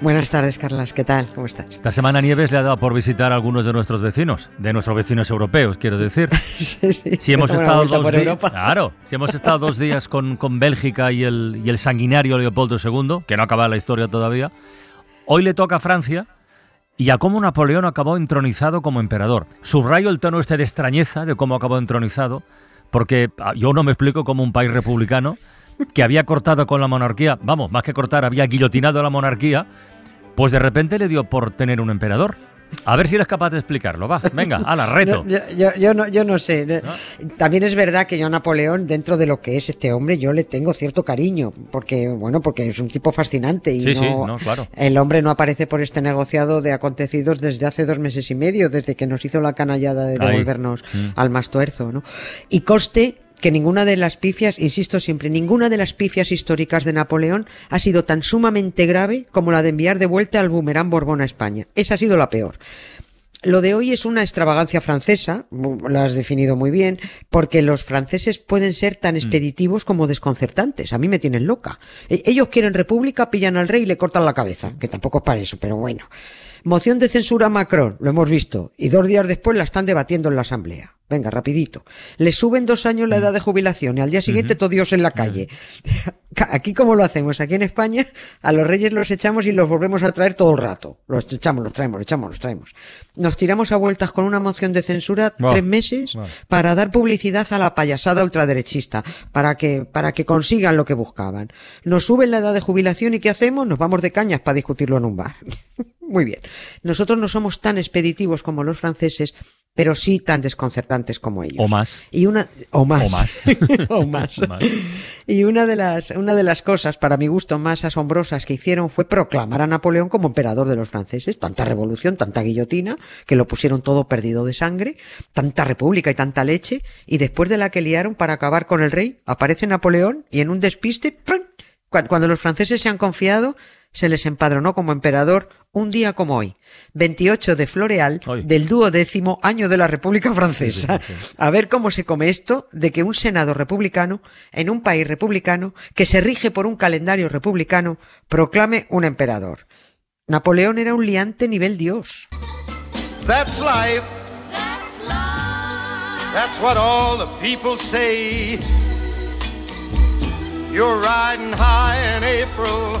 Buenas tardes, Carlas. ¿Qué tal? ¿Cómo estás? Esta semana Nieves le ha dado por visitar a algunos de nuestros vecinos, de nuestros vecinos europeos, quiero decir. sí, sí. Si hemos estado dos días, claro, si hemos estado dos días con, con Bélgica y el, y el sanguinario Leopoldo II, que no acaba la historia todavía, hoy le toca a Francia y a cómo Napoleón acabó entronizado como emperador. Subrayo el tono este de extrañeza de cómo acabó entronizado, porque ah, yo no me explico cómo un país republicano que había cortado con la monarquía, vamos, más que cortar, había guillotinado a la monarquía, pues de repente le dio por tener un emperador. A ver si eres capaz de explicarlo, va, venga, ala, reto. No, yo, no, yo no sé. También es verdad que yo a Napoleón, dentro de lo que es este hombre, yo le tengo cierto cariño, porque, bueno, porque es un tipo fascinante y Sí, sí, no, no, claro. el hombre no aparece por este negociado de acontecidos desde hace dos meses y medio, desde que nos hizo la canallada de devolvernos Mm. al más tuerzo, ¿no? Y coste que ninguna de las pifias, insisto siempre, ninguna de las pifias históricas de Napoleón ha sido tan sumamente grave como la de enviar de vuelta al boomerang Borbón a España. Esa ha sido la peor. Lo de hoy es una extravagancia francesa, lo has definido muy bien, porque los franceses pueden ser tan expeditivos como desconcertantes. A mí me tienen loca. E- Ellos quieren república, pillan al rey y le cortan la cabeza, que tampoco es para eso, pero bueno. Moción de censura a Macron, lo hemos visto, y dos días después la están debatiendo en la Asamblea. Venga, rapidito. Le suben dos años la edad de jubilación y al día siguiente todo Dios en la calle. Aquí como lo hacemos, aquí en España, a los reyes los echamos y los volvemos a traer todo el rato. Los echamos, los traemos, los echamos, los traemos. Nos tiramos a vueltas con una moción de censura tres meses para dar publicidad a la payasada ultraderechista, para que, para que consigan lo que buscaban. Nos suben la edad de jubilación y ¿qué hacemos? Nos vamos de cañas para discutirlo en un bar. Muy bien. Nosotros no somos tan expeditivos como los franceses, pero sí tan desconcertantes como ellos. O más. Y una, o más. O más. o más. O más. Y una de las, una de las cosas, para mi gusto, más asombrosas que hicieron fue proclamar a Napoleón como emperador de los franceses. Tanta revolución, tanta guillotina, que lo pusieron todo perdido de sangre, tanta república y tanta leche, y después de la que liaron para acabar con el rey, aparece Napoleón y en un despiste, cuando los franceses se han confiado, se les empadronó como emperador un día como hoy, 28 de Floreal Ay. del duodécimo año de la República Francesa. Sí, sí, sí. A ver cómo se come esto de que un Senado republicano, en un país republicano, que se rige por un calendario republicano, proclame un emperador. Napoleón era un liante nivel Dios. That's life. That's what all the people say. You're riding high in April,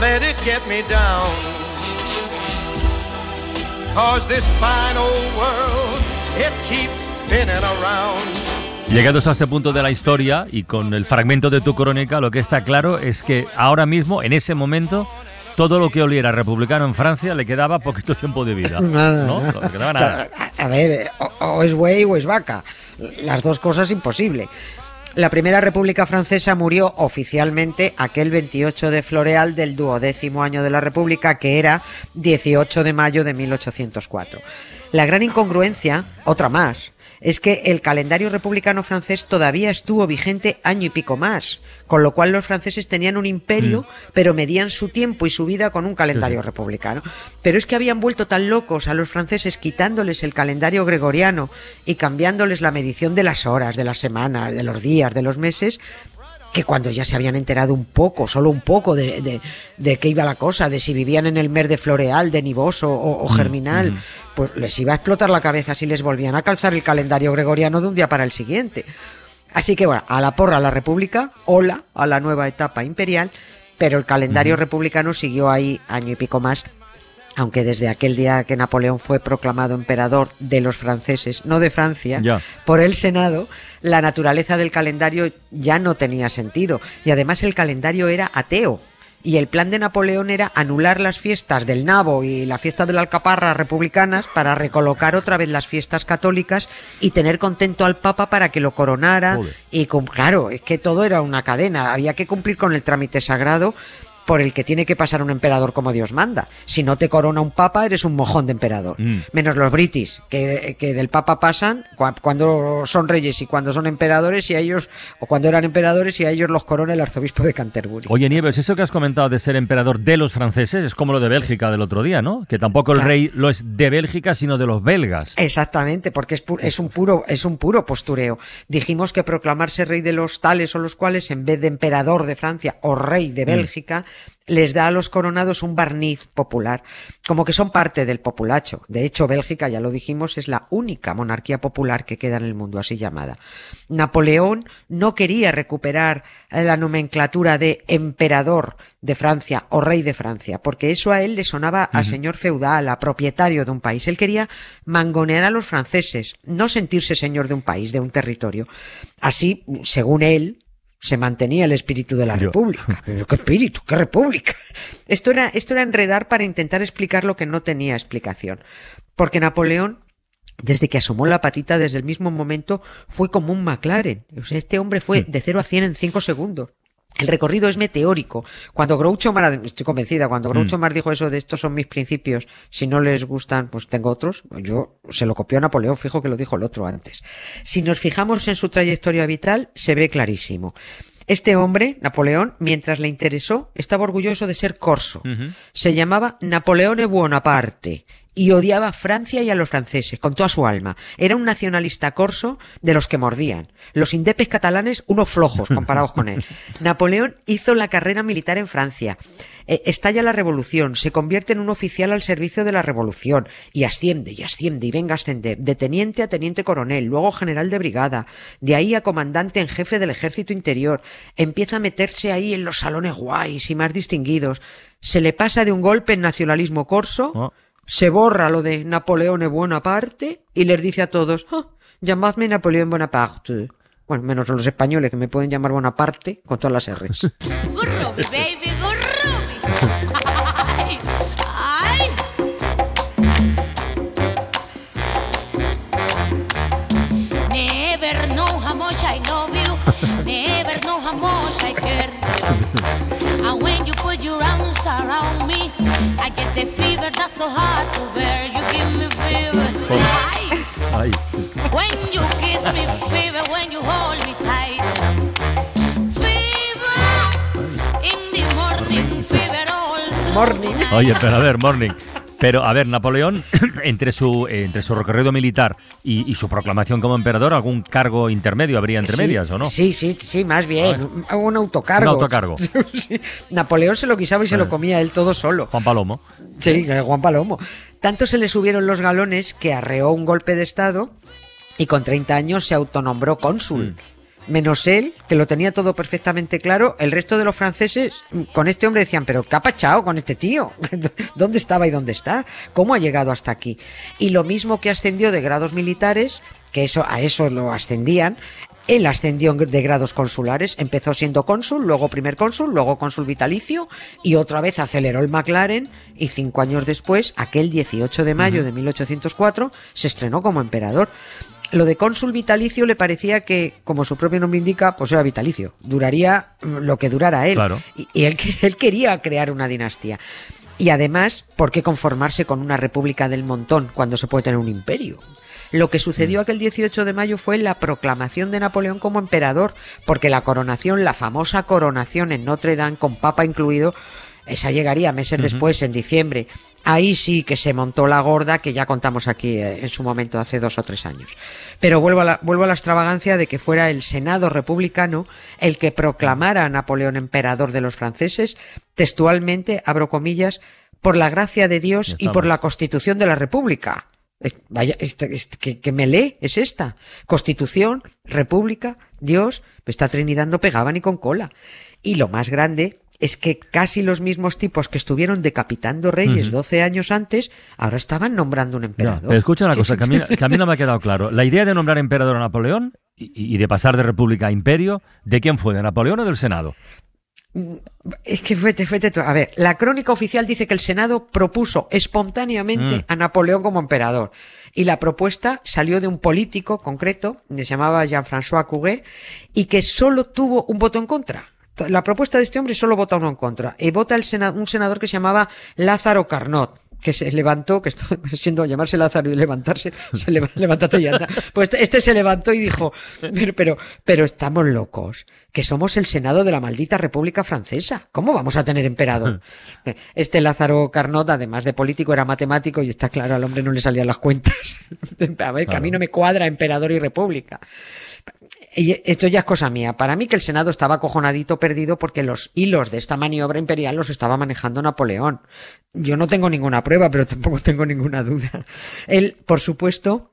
let it get me down. Cause this fine old world, it keeps spinning around. Llegados a este punto de la historia y con el fragmento de tu crónica, lo que está claro es que ahora mismo, en ese momento, todo lo que oliera republicano en Francia le quedaba poquito tiempo de vida. Nada, ¿no? nada. Quedaba nada. a, a ver, o, o es buey o es vaca. Las dos cosas imposible. La primera República Francesa murió oficialmente aquel 28 de Floreal del duodécimo año de la República, que era 18 de mayo de 1804. La gran incongruencia, otra más, es que el calendario republicano francés todavía estuvo vigente año y pico más, con lo cual los franceses tenían un imperio, pero medían su tiempo y su vida con un calendario republicano. Pero es que habían vuelto tan locos a los franceses quitándoles el calendario gregoriano y cambiándoles la medición de las horas, de las semanas, de los días, de los meses, que cuando ya se habían enterado un poco, solo un poco de, de, de qué iba la cosa, de si vivían en el mes de Floreal, de Niboso o, o Germinal, pues les iba a explotar la cabeza si les volvían a calzar el calendario gregoriano de un día para el siguiente. Así que bueno, a la porra a la República, hola a la nueva etapa imperial, pero el calendario republicano siguió ahí año y pico más aunque desde aquel día que Napoleón fue proclamado emperador de los franceses, no de Francia, Ya. por el Senado, la naturaleza del calendario ya no tenía sentido. Y además el calendario era ateo. Y el plan de Napoleón era anular las fiestas del nabo y la fiesta de la alcaparra republicanas para recolocar otra vez las fiestas católicas y tener contento al Papa para que lo coronara. Joder. Y cum- claro, es que todo era una cadena. Había que cumplir con el trámite sagrado por el que tiene que pasar un emperador como Dios manda. Si no te corona un papa, eres un mojón de emperador. Mm. Menos los britis, que, que del papa pasan cua- cuando son reyes y cuando son emperadores y a ellos, o cuando eran emperadores y a ellos los corona el arzobispo de Canterbury. Oye, Nieves, eso que has comentado de ser emperador de los franceses es como lo de Bélgica del otro día, ¿no? Que tampoco el Claro. rey lo es de Bélgica, sino de los belgas. Exactamente, porque es, pu- es un puro es un puro postureo. Dijimos que proclamarse rey de los tales o los cuales en vez de emperador de Francia o rey de Bélgica les da a los coronados un barniz popular, como que son parte del populacho. De hecho, Bélgica, ya lo dijimos, es la única monarquía popular que queda en el mundo así llamada. Napoleón no quería recuperar la nomenclatura de emperador de Francia o rey de Francia, porque eso a él le sonaba a señor feudal, a propietario de un país. Él quería mangonear a los franceses, no sentirse señor de un país, de un territorio. Así, según él, se mantenía el espíritu de la Yo. república. Pero ¿Qué espíritu? ¿Qué república? Esto era, esto era enredar para intentar explicar lo que no tenía explicación. Porque Napoleón desde que asomó la patita desde el mismo momento fue como un McLaren. O sea, este hombre fue de 0 a 100 en 5 segundos. El recorrido es meteórico. Cuando Groucho Marx, estoy convencida, cuando Groucho Marx dijo eso de estos son mis principios, si no les gustan, pues tengo otros, yo se lo copió a Napoleón, fijo que lo dijo el otro antes. Si nos fijamos en su trayectoria vital, se ve clarísimo. Este hombre, Napoleón, mientras le interesó, estaba orgulloso de ser corso. Se llamaba Napoleone Buonaparte y odiaba a Francia y a los franceses con toda su alma. Era un nacionalista corso de los que mordían. Los indepes catalanes, unos flojos comparados con él. Napoleón hizo la carrera militar en Francia. Eh, estalla la revolución, se convierte en un oficial al servicio de la revolución y asciende y asciende y venga a ascender de teniente a teniente coronel, luego general de brigada, de ahí a comandante en jefe del ejército interior. Empieza a meterse ahí en los salones guays y más distinguidos. Se le pasa de un golpe en nacionalismo corso Oh. Se borra lo de Napoleone Bonaparte y les dice a todos, "Ah, llamadme Napoleón Bonaparte. Bueno, menos los españoles que me pueden llamar Bonaparte con todas las R's. Gurrubi, baby, gurrubi. Ay, ay. Never know how much I love you. Never know how much I care. Your arms around me, I get the fever that's so hard to bear. You give me fever. Oh. Ay. Ay. When you kiss me, fever, when you hold me tight. Fever in the morning, fever all Morning. Oye, pero a ver, Morning. Pero, a ver, Napoleón, entre su, eh, entre su recorrido militar y, y su proclamación como emperador, ¿algún cargo intermedio habría entre Sí, medias o no? Sí, sí, sí, más bien. Un, un autocargo. Un autocargo. Sí. Napoleón se lo guisaba y se Eh. lo comía él todo solo. Juan Palomo. Sí, que Juan Palomo. Tanto se le subieron los galones que arreó un golpe de estado y con 30 años se autonombró cónsul. Menos él, que lo tenía todo perfectamente claro, el resto de los franceses mm, con este hombre decían, pero ¿qué ha pachado con este tío? ¿Dónde estaba y dónde está? ¿Cómo ha llegado hasta aquí? Y lo mismo que ascendió de grados militares, que eso, a eso lo ascendían, él ascendió de grados consulares, empezó siendo cónsul, luego primer cónsul, luego cónsul vitalicio y otra vez aceleró el McLaren y cinco años después, aquel 18 de mayo de 1804, se estrenó como emperador. Lo de cónsul vitalicio le parecía que, como su propio nombre indica, pues era vitalicio. Duraría mm, lo que durara él. Claro. Y, y él, él quería crear una dinastía. Y además, ¿por qué conformarse con una república del montón cuando se puede tener un imperio? Lo que sucedió aquel 18 de mayo fue la proclamación de Napoleón como emperador, porque la coronación, la famosa coronación en Notre Dame, con papa incluido, esa llegaría meses después, en diciembre. Ahí sí que se montó la gorda que ya contamos aquí eh, en su momento, hace dos o tres años. Pero vuelvo a, la, vuelvo a la extravagancia de que fuera el Senado republicano el que proclamara a Napoleón emperador de los franceses, textualmente, abro comillas, por la gracia de Dios y por la Constitución de la República. Vaya, este- este- que, que me lee es esta. Constitución, República, Dios, esta Trinidad no pegaba ni con cola. Y lo más grande es que casi los mismos tipos que estuvieron decapitando reyes 12 años antes, ahora estaban nombrando un emperador. pero escucha una cosa, que a, mí, que a mí no me ha quedado claro. La idea de nombrar emperador a Napoleón y, y de pasar de república a imperio, ¿de quién fue? ¿De Napoleón o del Senado? Es que fuete, fuete. A ver, la crónica oficial dice que el Senado propuso espontáneamente Mm. a Napoleón como emperador. Y la propuesta salió de un político concreto, que se llamaba Jean-François Couguet, y que solo tuvo un voto en contra. La propuesta de este hombre solo vota uno en contra. Y vota el sena- un senador que se llamaba Lázaro Carnot que se levantó, que esto siendo llamarse Lázaro y levantarse, se leva- levántate y anda. Pues este, este se levantó y dijo, pero, pero, pero estamos locos, que somos el Senado de la maldita República Francesa. ¿Cómo vamos a tener emperador? Este Lázaro Carnot, además de político, era matemático y está claro, al hombre no le salían las cuentas. A ver, que a mí no me cuadra emperador y república. Esto ya es cosa mía. Para mí que el Senado estaba acojonadito perdido porque los hilos de esta maniobra imperial los estaba manejando Napoleón. Yo no tengo ninguna prueba, pero tampoco tengo ninguna duda. Él, por supuesto,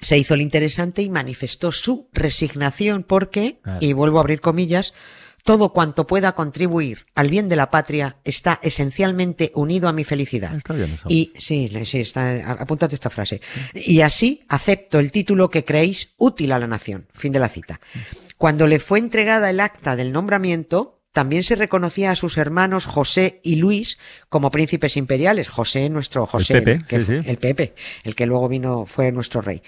se hizo el interesante y manifestó su resignación porque, Claro. y vuelvo a abrir comillas, todo cuanto pueda contribuir al bien de la patria está esencialmente unido a mi felicidad. Está bien eso. Y sí, sí, está, apúntate esta frase. Y así acepto el título que creéis útil a la nación. Fin de la cita. Cuando le fue entregada el acta del nombramiento, también se reconocía a sus hermanos José y Luis como príncipes imperiales. José, nuestro José, Pepe, que sí, fue- sí. el Pepe, el que luego vino, fue nuestro rey.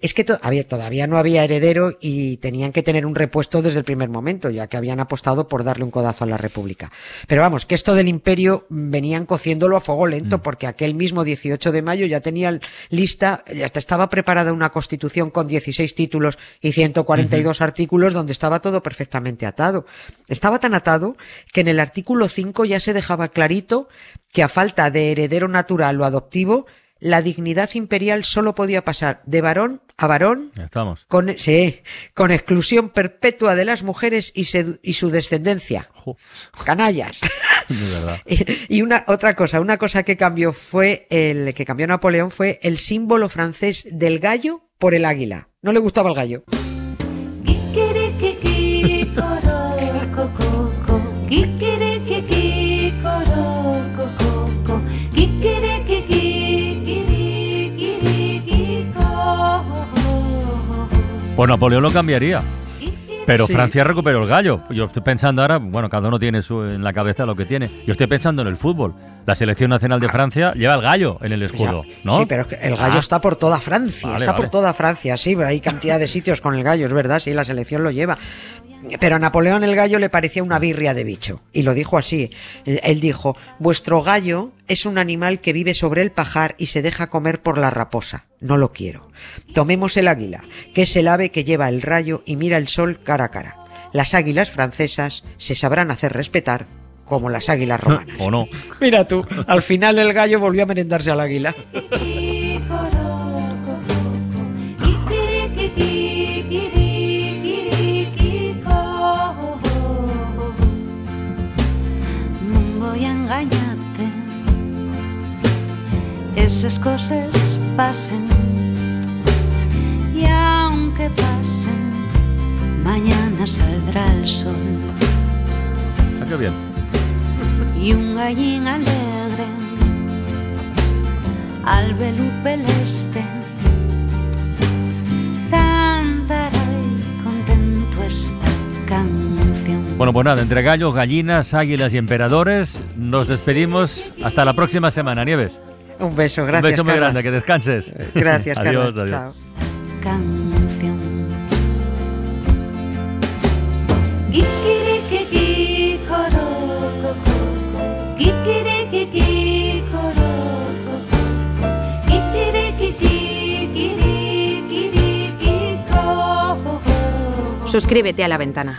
Es que to- había- todavía no había heredero y tenían que tener un repuesto desde el primer momento, ya que habían apostado por darle un codazo a la República. Pero vamos, que esto del imperio mm, venían cociéndolo a fuego Mm. lento, porque aquel mismo 18 de mayo ya tenían lista, ya estaba preparada una constitución con 16 títulos y 142 artículos donde estaba todo perfectamente atado. Estaba tan atado que en el artículo 5 ya se dejaba clarito que a falta de heredero natural o adoptivo, la dignidad imperial solo podía pasar de varón a varón Ya estamos. con, sí, con exclusión perpetua de las mujeres y, se- y su descendencia. Jo, Canallas. de verdad. Y una otra cosa, una cosa que cambió fue el que cambió Napoleón fue el símbolo francés del gallo por el águila. No le gustaba el gallo. Kikirikiki, Pues Napoleón lo cambiaría. Pero Sí. Francia recuperó el gallo. Yo estoy pensando ahora, bueno, cada uno tiene su, en la cabeza lo que tiene. Yo estoy pensando en el fútbol. La selección nacional de Francia lleva el gallo en el escudo, Ah. Ya, ¿no? Sí, pero es que el gallo Ah. está por toda Francia, Vale, está vale. por toda Francia, sí, pero hay cantidad de sitios con el gallo, es verdad, sí, la selección lo lleva. Pero a Napoleón el gallo le parecía una birria de bicho, y lo dijo así. Él dijo, vuestro gallo es un animal que vive sobre el pajar y se deja comer por la raposa. No lo quiero. Tomemos el águila, que es el ave que lleva el rayo y mira el sol cara a cara. Las águilas francesas se sabrán hacer respetar como las águilas romanas. ¿O no? Mira tú, al final el gallo volvió a merendarse al águila. Esas cosas pasen Y aunque pasen Mañana saldrá el sol Ah, qué bien. y un gallín alegre al velupe este cantará y contento esta canción. Bueno, pues nada, entre gallos, gallinas, águilas y emperadores, nos despedimos. Hasta la próxima semana, Nieves. Un beso, gracias. Un beso muy grande, que descanses. Gracias, adiós, Carlas. adiós. Chao. canción. Suscríbete a La Ventana.